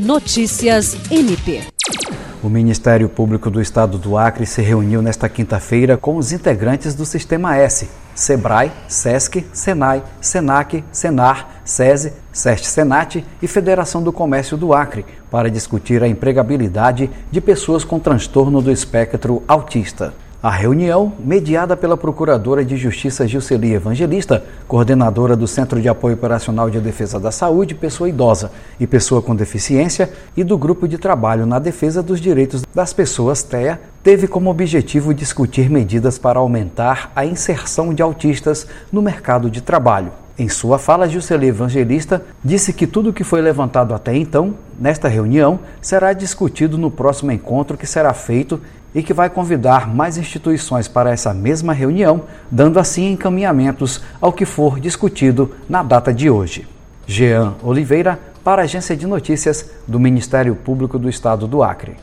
Notícias MP. O Ministério Público do Estado do Acre se reuniu nesta quinta-feira com os integrantes do Sistema S, SEBRAE, SESC, SENAI, SENAC, SENAR, SESI, SEST Senat e Federação do Comércio do Acre para discutir a empregabilidade de pessoas com transtorno do espectro autista. A reunião, mediada pela Procuradora de Justiça Gilceli Evangelista, coordenadora do Centro de Apoio Operacional de Defesa da Saúde, Pessoa Idosa e Pessoa com Deficiência, e do Grupo de Trabalho na Defesa dos Direitos das Pessoas, TEA, teve como objetivo discutir medidas para aumentar a inserção de autistas no mercado de trabalho. Em sua fala, Juscelê Evangelista disse que tudo o que foi levantado até então, nesta reunião, será discutido no próximo encontro que será feito e que vai convidar mais instituições para essa mesma reunião, dando assim encaminhamentos ao que for discutido na data de hoje. Jean Oliveira, para a Agência de Notícias do Ministério Público do Estado do Acre.